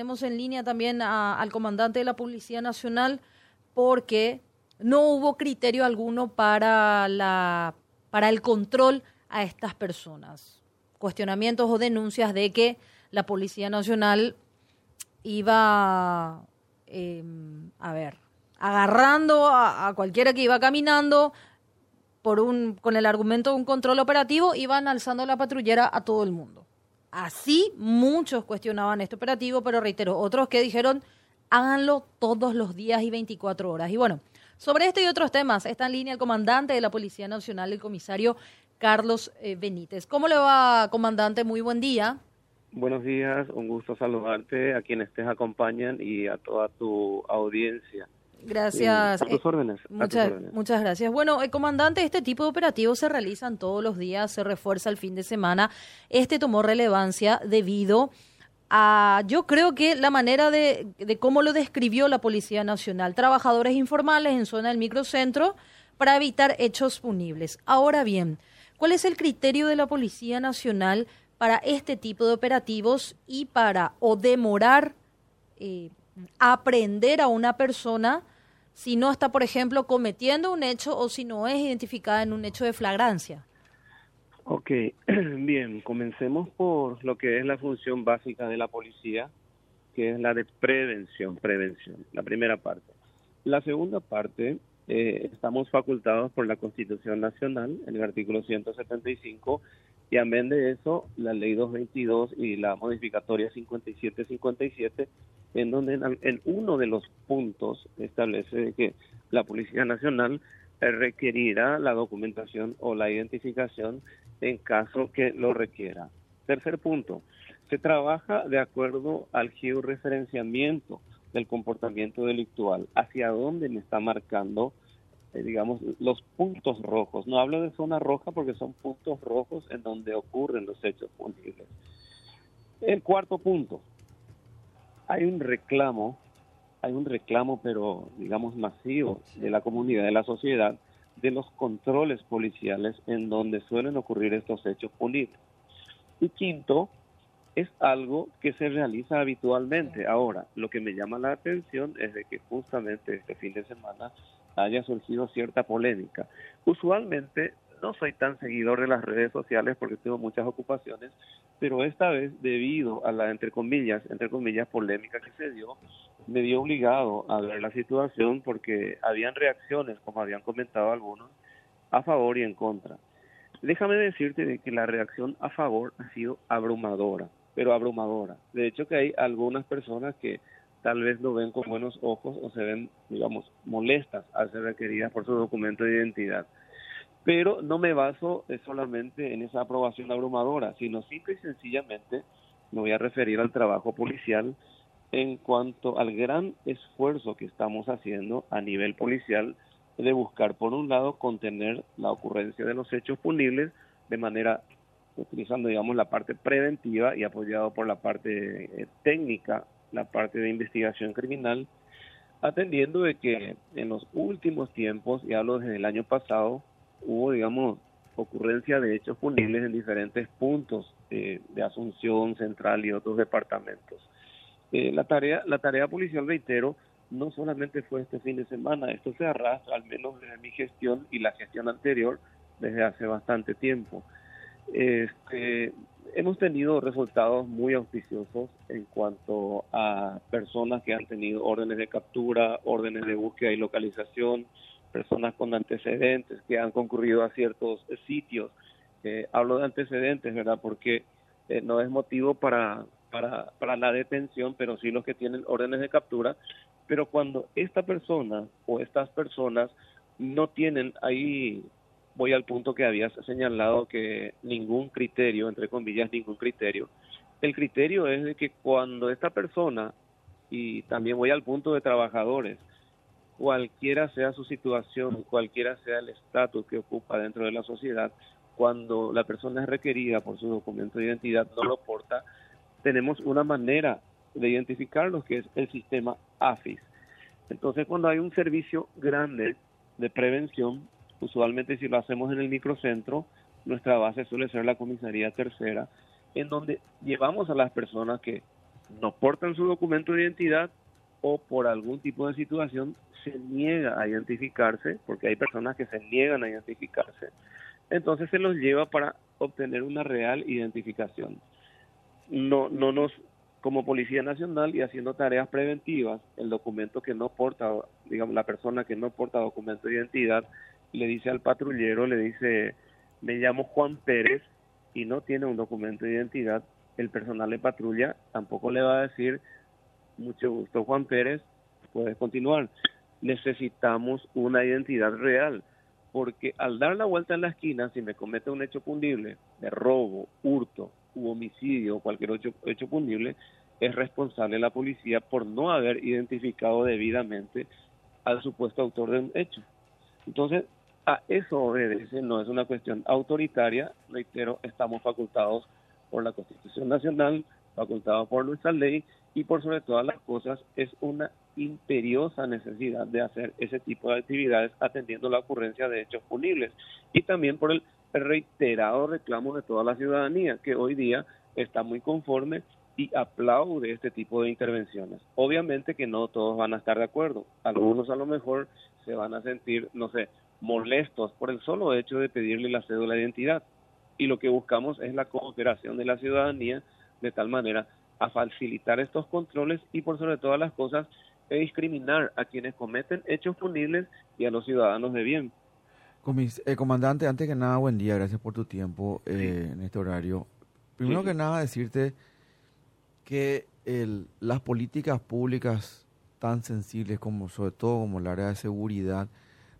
Tenemos en línea también al comandante de la Policía Nacional porque no hubo criterio alguno para, la, para el control a estas personas. Cuestionamientos o denuncias de que la Policía Nacional iba, em, a ver, agarrando a, a, cualquiera que iba caminando por un, con el argumento de un control operativo, iban alzando la patrullera a todo el mundo. Así muchos cuestionaban este operativo, pero reitero, otros que dijeron háganlo todos los días y 24 horas. Y bueno, sobre este y otros temas está en línea el comandante de la Policía Nacional, el comisario Carlos eh, Benítez. ¿Cómo le va, comandante? Muy buen día. Buenos días, un gusto saludarte a quienes te acompañan y a toda tu audiencia. Gracias. A tus eh, órdenes. muchas, muchas gracias. Bueno, eh, comandante, este tipo de operativos se realizan todos los días, se refuerza el fin de semana. Este tomó relevancia debido a, yo creo que la manera de, de cómo lo describió la Policía Nacional. Trabajadores informales en zona del microcentro para evitar hechos punibles. Ahora bien, ¿cuál es el criterio de la Policía Nacional para este tipo de operativos y para o demorar eh, aprender a una persona si no está, por ejemplo, cometiendo un hecho o si no es identificada en un hecho de flagrancia. Ok, bien, comencemos por lo que es la función básica de la policía, que es la de prevención, prevención, la primera parte. La segunda parte, eh, estamos facultados por la Constitución Nacional, en el artículo 175, y amén de eso, la ley 222 y la modificatoria 5757, en donde en, uno de los puntos establece que la Policía Nacional requerirá la documentación o la identificación en caso que lo requiera. Tercer punto, se trabaja de acuerdo al georreferenciamiento del comportamiento delictual, hacia dónde me está marcando eh, digamos, los puntos rojos. No hablo de zona roja porque son puntos rojos en donde ocurren los hechos punibles. El cuarto punto, hay un reclamo, hay un reclamo, pero digamos masivo de la comunidad, de la sociedad, de los controles policiales en donde suelen ocurrir estos hechos punibles. Y quinto, es algo que se realiza habitualmente. Ahora, lo que me llama la atención es de que justamente este fin de semana haya surgido cierta polémica. Usualmente no soy tan seguidor de las redes sociales porque tengo muchas ocupaciones, pero esta vez debido a la entre comillas, entre comillas polémica que se dio, me dio obligado a ver la situación porque habían reacciones, como habían comentado algunos, a favor y en contra. Déjame decirte de que la reacción a favor ha sido abrumadora, pero abrumadora. De hecho que hay algunas personas que tal vez lo ven con buenos ojos o se ven, digamos, molestas al ser requeridas por su documento de identidad. Pero no me baso eh, solamente en esa aprobación abrumadora, sino simple y sencillamente me voy a referir al trabajo policial en cuanto al gran esfuerzo que estamos haciendo a nivel policial de buscar, por un lado, contener la ocurrencia de los hechos punibles de manera utilizando, digamos, la parte preventiva y apoyado por la parte eh, técnica la parte de investigación criminal, atendiendo de que en los últimos tiempos, y hablo desde el año pasado, hubo, digamos, ocurrencia de hechos punibles en diferentes puntos de Asunción Central y otros departamentos. Eh, la tarea, la tarea policial, reitero, no solamente fue este fin de semana, esto se arrastra al menos desde mi gestión y la gestión anterior desde hace bastante tiempo. Este, hemos tenido resultados muy auspiciosos en cuanto a personas que han tenido órdenes de captura, órdenes de búsqueda y localización, personas con antecedentes que han concurrido a ciertos sitios. Eh, hablo de antecedentes, ¿verdad? Porque eh, no es motivo para, para, para la detención, pero sí los que tienen órdenes de captura. Pero cuando esta persona o estas personas no tienen ahí voy al punto que habías señalado que ningún criterio, entre comillas, ningún criterio. El criterio es de que cuando esta persona, y también voy al punto de trabajadores, cualquiera sea su situación, cualquiera sea el estatus que ocupa dentro de la sociedad, cuando la persona es requerida por su documento de identidad, no lo porta, tenemos una manera de identificarlo que es el sistema AFIS. Entonces, cuando hay un servicio grande de prevención, Usualmente si lo hacemos en el microcentro, nuestra base suele ser la comisaría tercera, en donde llevamos a las personas que no portan su documento de identidad o por algún tipo de situación se niega a identificarse, porque hay personas que se niegan a identificarse, entonces se los lleva para obtener una real identificación. No, no nos, como Policía Nacional y haciendo tareas preventivas, el documento que no porta, digamos, la persona que no porta documento de identidad, le dice al patrullero, le dice, me llamo Juan Pérez y no tiene un documento de identidad, el personal de patrulla tampoco le va a decir, mucho gusto Juan Pérez, puedes continuar. Necesitamos una identidad real, porque al dar la vuelta en la esquina, si me comete un hecho punible de robo, hurto u homicidio o cualquier hecho, hecho punible, es responsable la policía por no haber identificado debidamente al supuesto autor de un hecho. Entonces, a eso obedece, no es una cuestión autoritaria, reitero, estamos facultados por la Constitución Nacional, facultados por nuestra ley y por sobre todas las cosas es una imperiosa necesidad de hacer ese tipo de actividades atendiendo la ocurrencia de hechos punibles y también por el reiterado reclamo de toda la ciudadanía que hoy día está muy conforme y aplaude este tipo de intervenciones. Obviamente que no todos van a estar de acuerdo, algunos a lo mejor se van a sentir, no sé, molestos por el solo hecho de pedirle la cédula de identidad. Y lo que buscamos es la cooperación de la ciudadanía de tal manera a facilitar estos controles y por sobre todas las cosas discriminar a quienes cometen hechos punibles y a los ciudadanos de bien. Eh, comandante, antes que nada, buen día, gracias por tu tiempo eh, en este horario. Primero que nada, decirte que el, las políticas públicas tan sensibles como sobre todo como el área de seguridad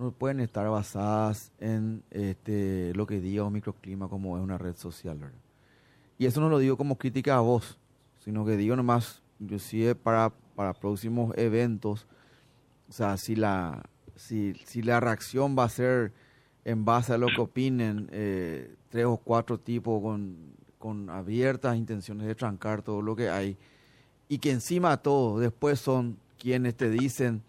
no pueden estar basadas en este, lo que diga un microclima como es una red social. Y eso no lo digo como crítica a vos, sino que digo nomás, inclusive para, para próximos eventos, o sea, si la, si, si la reacción va a ser en base a lo que opinen eh, tres o cuatro tipos con, con abiertas intenciones de trancar todo lo que hay, y que encima de todo después son quienes te dicen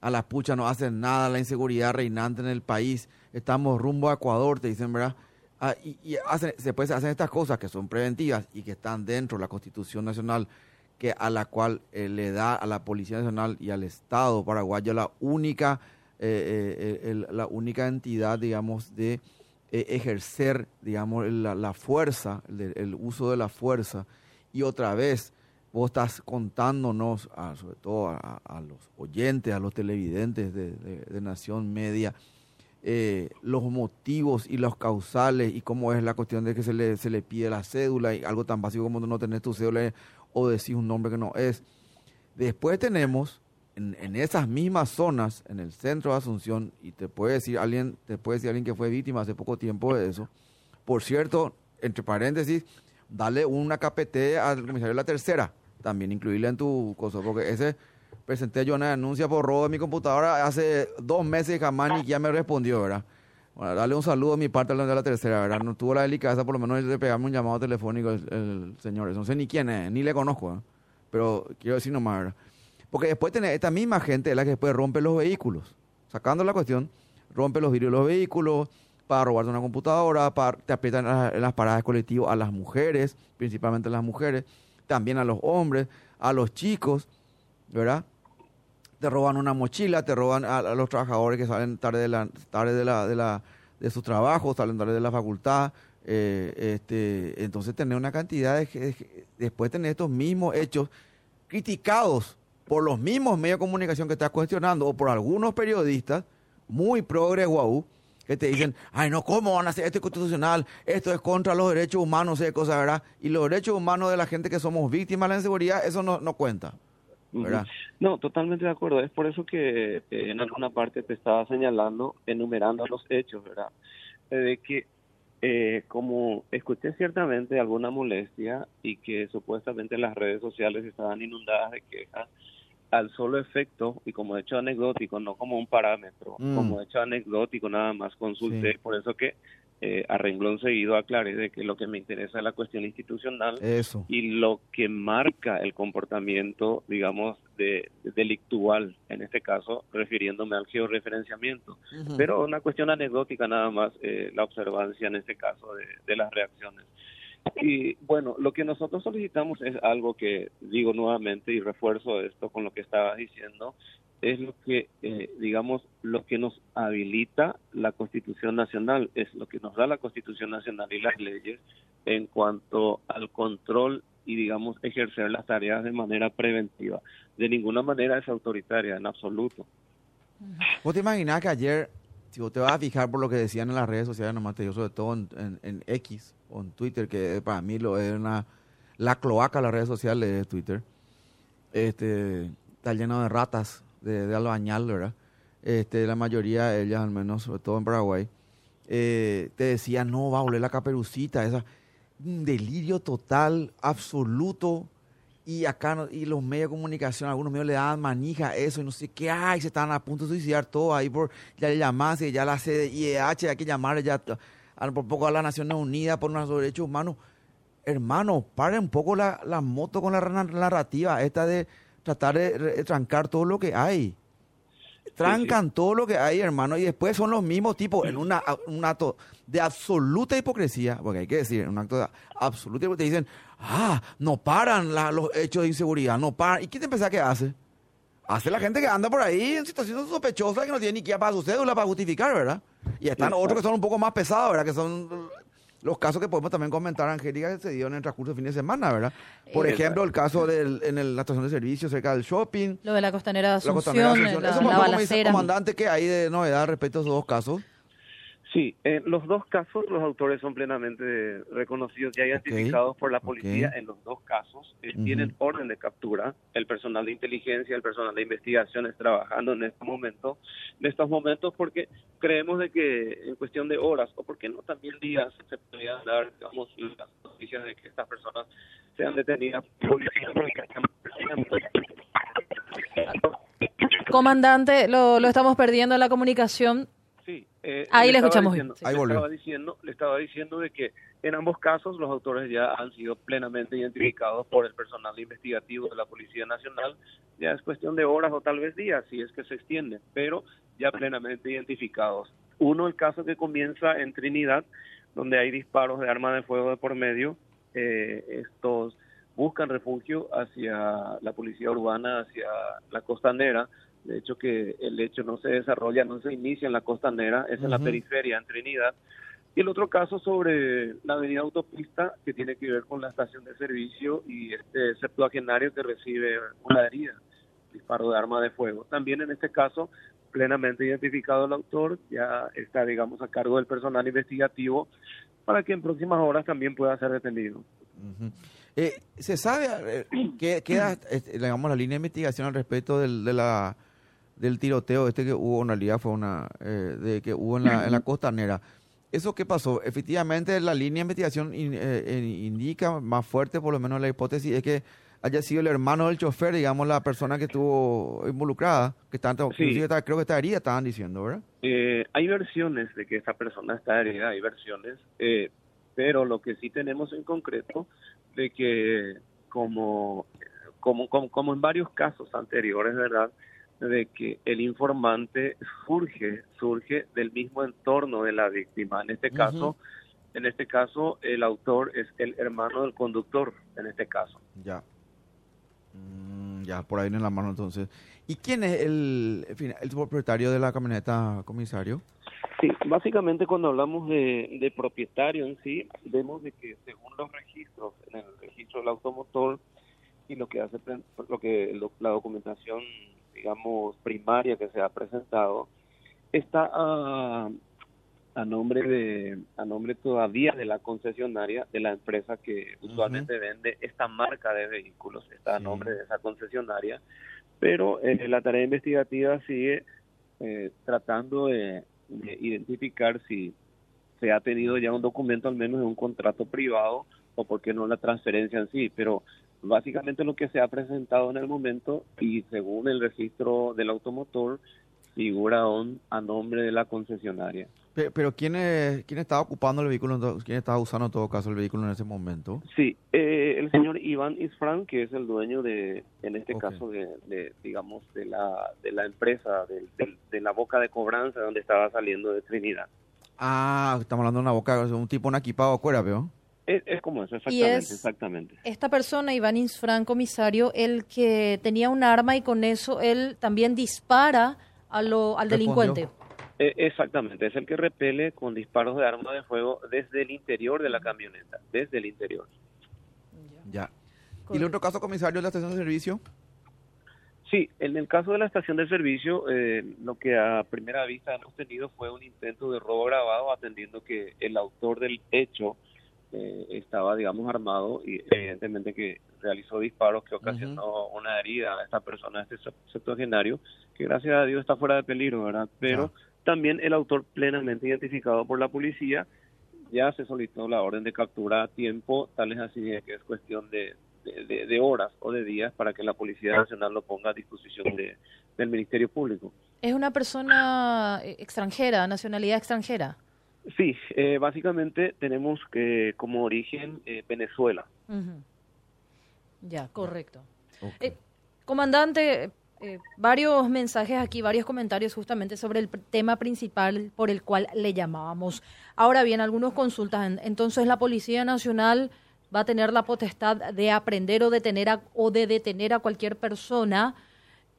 a la pucha no hacen nada, la inseguridad reinante en el país, estamos rumbo a Ecuador, te dicen, ¿verdad? Ah, y, hacen, se puede, hacen estas cosas que son preventivas y que están dentro de la Constitución Nacional, que a la cual eh, le da a la Policía Nacional y al Estado paraguayo la única, eh, eh, la única entidad, digamos, de ejercer, digamos, la, fuerza, el, uso de la fuerza. Y otra vez, vos estás contándonos, sobre todo a, los oyentes, a los televidentes de Nación Media, eh, los motivos y los causales y cómo es la cuestión de que se le, se le pide la cédula y algo tan básico como no tener tu cédula o decir un nombre que no es. Después tenemos en, esas mismas zonas, en el centro de Asunción, y te puede decir alguien, te puede decir alguien que fue víctima hace poco tiempo de eso. Por cierto, entre paréntesis, dale una KPT al comisario de la tercera, también incluirle en tu cosa, porque ese presenté yo una denuncia por robo de mi computadora hace dos meses y jamás ni ya me respondió, ¿verdad? Bueno, darle un saludo a mi parte de la tercera, ¿verdad? No tuvo la delicadeza por lo menos de pegarme un llamado telefónico el, señor. No sé ni quién es, ni le conozco, ¿eh? pero quiero decir nomás, ¿verdad? Porque después tiene esta misma gente es la que después rompe los vehículos. Sacando la cuestión, rompe los vidrios de los vehículos para robarte una computadora, para, te aprietan en las paradas colectivas a las mujeres, principalmente a las mujeres, también a los hombres, a los chicos, ¿verdad? te roban una mochila, te roban a, los trabajadores que salen tarde de la tarde de la de de su trabajo, salen tarde de la facultad, eh, este, entonces tener una cantidad de después tener estos mismos hechos criticados por los mismos medios de comunicación que estás cuestionando o por algunos periodistas muy progre guau que te dicen, ay no, ¿cómo van a hacer esto constitucional? Esto es contra los derechos humanos, sé cosas, ¿verdad? Y los derechos humanos de la gente que somos víctimas de la inseguridad, eso no, no cuenta. No, totalmente de acuerdo. Es por eso que eh, en alguna parte te estaba señalando, enumerando los hechos, ¿verdad? Eh, de que, eh, como escuché ciertamente alguna molestia y que supuestamente las redes sociales estaban inundadas de quejas, al solo efecto y como hecho anecdótico, no como un parámetro, mm. como hecho anecdótico nada más consulté, por eso que eh, a renglón seguido aclaré de que lo que me interesa es la cuestión institucional y lo que marca el comportamiento, digamos, de, delictual, en este caso refiriéndome al georreferenciamiento. Pero una cuestión anecdótica nada más, eh, la observancia en este caso de, las reacciones. Y bueno, lo que nosotros solicitamos es algo que digo nuevamente y refuerzo esto con lo que estaba diciendo, es lo que, eh, digamos, lo que nos habilita la Constitución Nacional, es lo que nos da la Constitución Nacional y las leyes en cuanto al control y, digamos, ejercer las tareas de manera preventiva. De ninguna manera es autoritaria, en absoluto. ¿Vos te imaginas que ayer, si vos te vas a fijar por lo que decían en las redes sociales, nomás te digo, sobre todo en, X o en Twitter, que para mí lo es una, la cloaca de las redes sociales de Twitter, este, está lleno de ratas de, de albañal, ¿verdad? Este, la mayoría de ellas, al menos, sobre todo en Paraguay, eh, te decían, no, va a volver la caperucita, esa, un delirio total, absoluto, y acá y los medios de comunicación, algunos medios le daban manija a eso y no sé qué, ay, se estaban a punto de suicidar todo ahí por, ya le llamaste, ya la CIEH, hay que llamar ya por poco a las Naciones Unidas por nuestros derechos humanos. Hermano, paren un poco la, la moto con la narrativa esta de tratar de trancar todo lo que hay. Trancan todo lo que hay, hermano, y después son los mismos tipos en una, un acto de absoluta hipocresía, porque hay que decir, en un acto de absoluta hipocresía, dicen, ah, no paran los hechos de inseguridad, no paran. ¿Y qué te pensás que hace? Hace la gente que anda por ahí en situaciones sospechosas que no tiene ni que para su cédula para justificar, ¿verdad? Y están otros que son un poco más pesados, ¿verdad? Que son los casos que podemos también comentar, Angélica, que se dio en el transcurso de fin de semana, ¿verdad? Por ejemplo, el caso del, en la estación de servicio cerca del shopping. Lo de la costanera de Asunción, la, costanera de Asunción. La, Eso, comandante, que hay de novedad respecto a esos dos casos? Sí, en los dos casos los autores son plenamente reconocidos y identificados por la policía. En los dos casos eh, tienen orden de captura. El personal de inteligencia, el personal de investigación trabajando en este momento, en estos momentos, porque creemos de que en cuestión de horas o porque no también días se podrían dar, digamos, las noticias de que estas personas sean detenidas. Comandante, lo, lo estamos perdiendo en la comunicación. Eh, Ahí le, escuchamos. Diciendo, le, estaba diciendo, le estaba diciendo de que en ambos casos los autores ya han sido plenamente identificados por el personal investigativo de la Policía Nacional. Ya es cuestión de horas o tal vez días, si es que se extiende, pero ya plenamente identificados. Uno, el caso que comienza en Trinidad, donde hay disparos de arma de fuego de por medio. Eh, estos buscan refugio hacia la policía urbana, hacia la costanera, de hecho que el hecho no se desarrolla, no se inicia en la costanera, es en la periferia, en Trinidad. Y el otro caso sobre la avenida autopista, que tiene que ver con la estación de servicio y este septuagenario que recibe una herida, disparo de arma de fuego. También en este caso, plenamente identificado el autor, ya está, digamos, a cargo del personal investigativo para que en próximas horas también pueda ser detenido. Eh, ¿Se sabe eh, qué queda, este, digamos, la línea de investigación al respecto del, de la del tiroteo este que hubo en realidad fue una eh, de que hubo en la, en la costanera. ¿Eso qué pasó? Efectivamente, la línea de investigación eh, indica más fuerte, por lo menos la hipótesis, es que haya sido el hermano del chofer, digamos, la persona que estuvo involucrada, que está, creo que está herida, estaban diciendo, ¿verdad? Eh, hay versiones de que esa persona está herida, hay versiones, pero lo que sí tenemos en concreto de que como, como, como, como en varios casos anteriores, ¿verdad?, de que el informante surge, surge del mismo entorno de la víctima. En este caso, en este caso, el autor es el hermano del conductor, en este caso. Ya. Mm, ya, por ahí en la mano entonces. ¿Y quién es el, el propietario de la camioneta, comisario? Sí, básicamente cuando hablamos de, de propietario en sí, vemos de que según los registros, en el registro del automotor y lo que hace lo que la documentación digamos, primaria que se ha presentado, está a, a nombre de a nombre todavía de la concesionaria de la empresa que usualmente vende esta marca de vehículos está a nombre de esa concesionaria pero eh, la tarea investigativa sigue eh, tratando de, identificar si se ha tenido ya un documento al menos de un contrato privado o por qué no la transferencia en sí pero Básicamente lo que se ha presentado en el momento y según el registro del automotor figura a nombre de la concesionaria. Pero, ¿quién, es, ¿quién estaba ocupando el vehículo? ¿Quién estaba usando en todo caso el vehículo en ese momento? Sí, eh, el señor Iván Isfran, que es el dueño de, en este caso, de, digamos, de la, de la empresa, de, de, la boca de cobranza donde estaba saliendo de Trinidad. Ah, estamos hablando de una boca, un tipo, un equipado afuera, veo. Es, como eso, exactamente, exactamente. Esta persona, Iván Insfran, comisario, el que tenía un arma y con eso él también dispara a lo, al delincuente. E, exactamente, es el que repele con disparos de arma de fuego desde el interior de la camioneta, desde el interior. Ya. ¿Y el otro caso, comisario, de la estación de servicio? Sí, en el caso de la estación de servicio, eh, lo que a primera vista hemos tenido fue un intento de robo grabado, atendiendo que el autor del hecho eh, estaba, digamos, armado y evidentemente que realizó disparos que ocasionó una herida a esta persona, a este septuagenario, que gracias a Dios está fuera de peligro, ¿verdad? Pero también el autor plenamente identificado por la policía, ya se solicitó la orden de captura a tiempo, tal es así que es cuestión de, de, horas o de días para que la Policía Nacional lo ponga a disposición de, del Ministerio Público. ¿Es una persona eh, extranjera, nacionalidad extranjera? Sí, eh, básicamente tenemos que como origen eh, Venezuela. Ya, correcto. comandante, varios mensajes aquí, varios comentarios justamente sobre el tema principal por el cual le llamábamos. Ahora bien, algunos consultas. Entonces, la Policía Nacional va a tener la potestad de aprender o detener a, o de detener a cualquier persona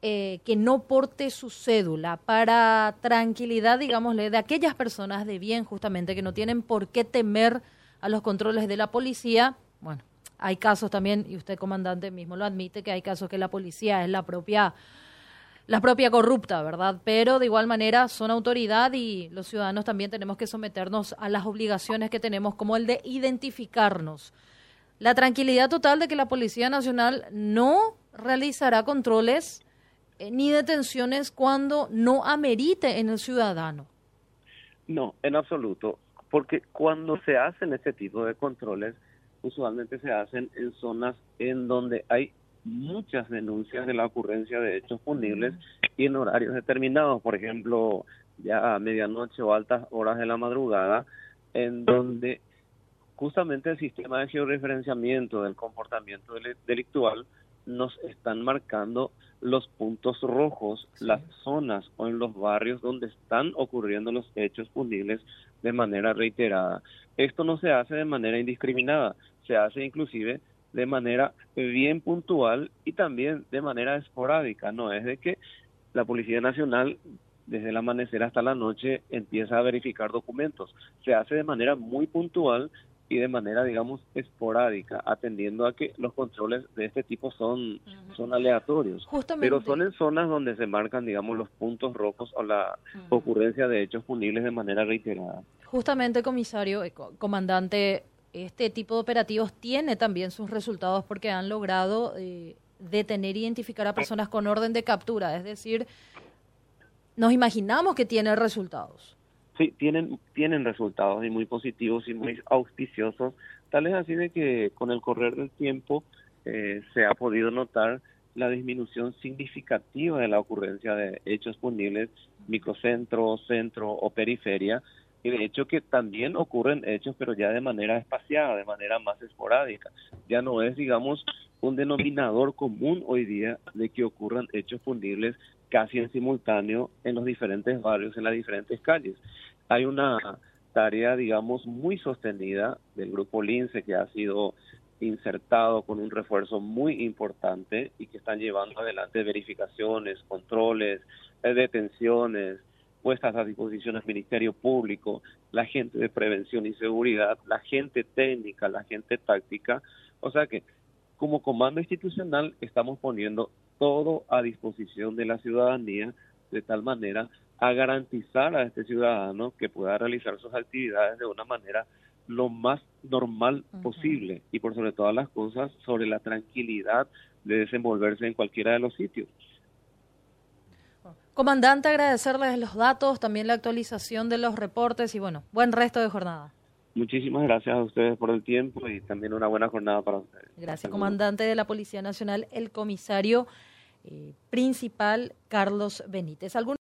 eh, que no porte su cédula para tranquilidad, digámosle, de aquellas personas de bien justamente que no tienen por qué temer a los controles de la policía. Bueno, hay casos también, y usted comandante mismo lo admite, que hay casos que la policía es la propia la propia corrupta, ¿verdad? Pero de igual manera son autoridad y los ciudadanos también tenemos que someternos a las obligaciones que tenemos, como el de identificarnos la tranquilidad total de que la Policía Nacional no realizará controles ni detenciones cuando no amerite en el ciudadano. No, en absoluto, porque cuando se hacen este tipo de controles, usualmente se hacen en zonas en donde hay muchas denuncias de la ocurrencia de hechos punibles y en horarios determinados, por ejemplo, ya a medianoche o altas horas de la madrugada, en donde justamente el sistema de georreferenciamiento del comportamiento delictual nos están marcando los puntos rojos, las zonas o en los barrios donde están ocurriendo los hechos punibles de manera reiterada. Esto no se hace de manera indiscriminada, se hace inclusive de manera bien puntual y también de manera esporádica, no es de que la Policía Nacional desde el amanecer hasta la noche empieza a verificar documentos. Se hace de manera muy puntual y de manera, digamos, esporádica, atendiendo a que los controles de este tipo son, son aleatorios. Pero son en zonas donde se marcan, digamos, los puntos rojos o la ocurrencia de hechos punibles de manera reiterada. Justamente, comisario, eh, comandante, este tipo de operativos tiene también sus resultados porque han logrado eh, detener e identificar a personas con orden de captura, es decir, nos imaginamos que tiene resultados. Sí, tienen, tienen resultados y muy positivos y muy auspiciosos, tal es así de que con el correr del tiempo eh, se ha podido notar la disminución significativa de la ocurrencia de hechos punibles microcentro, centro o periferia, y de hecho que también ocurren hechos, pero ya de manera espaciada, de manera más esporádica. Ya no es, digamos, un denominador común hoy día de que ocurran hechos punibles casi en simultáneo en los diferentes barrios, en las diferentes calles. Hay una tarea, digamos, muy sostenida del grupo Lince que ha sido insertado con un refuerzo muy importante y que están llevando adelante verificaciones, controles, eh, detenciones, puestas a disposición del Ministerio Público, la gente de prevención y seguridad, la gente técnica, la gente táctica. O sea que como comando institucional estamos poniendo todo a disposición de la ciudadanía de tal manera a garantizar a este ciudadano que pueda realizar sus actividades de una manera lo más normal posible y por sobre todas las cosas sobre la tranquilidad de desenvolverse en cualquiera de los sitios. Comandante, agradecerles los datos, también la actualización de los reportes y bueno, buen resto de jornada. Muchísimas gracias a ustedes por el tiempo y también una buena jornada para ustedes. Gracias, comandante de la Policía Nacional, el comisario eh, principal Carlos Benítez.